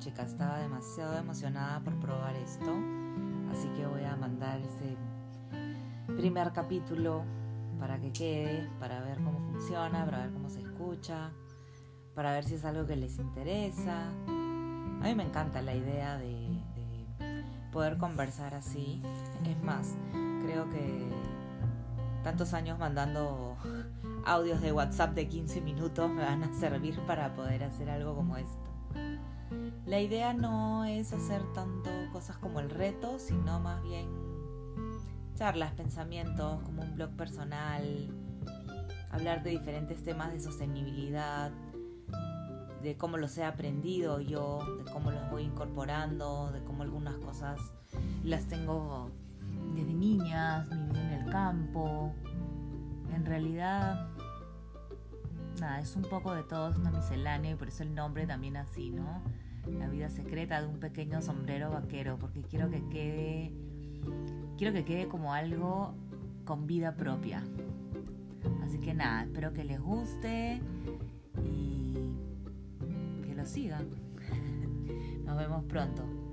fantástica, estaba demasiado emocionada por probar esto, así que voy a mandar ese primer capítulo para que quede, para ver cómo funciona, para ver cómo se escucha, para ver si es algo que les interesa. A mí me encanta la idea de, poder conversar así. Es más, creo que tantos años mandando audios de WhatsApp de 15 minutos me van a servir para poder hacer algo como esto. La idea no es hacer tanto cosas como el reto, sino más bien charlas, pensamientos, como un blog personal, hablar de diferentes temas de sostenibilidad, de cómo los he aprendido yo, de cómo los voy incorporando, de cómo algunas cosas las tengo desde niñas, viví en el campo. En realidad, es un poco de todo, es una miscelánea y por eso el nombre también así, ¿no? La vida secreta de un pequeño sombrero vaquero, porque quiero que quede, quiero que quede como algo con vida propia. Así que nada, espero que les guste y que lo sigan. Nos vemos pronto.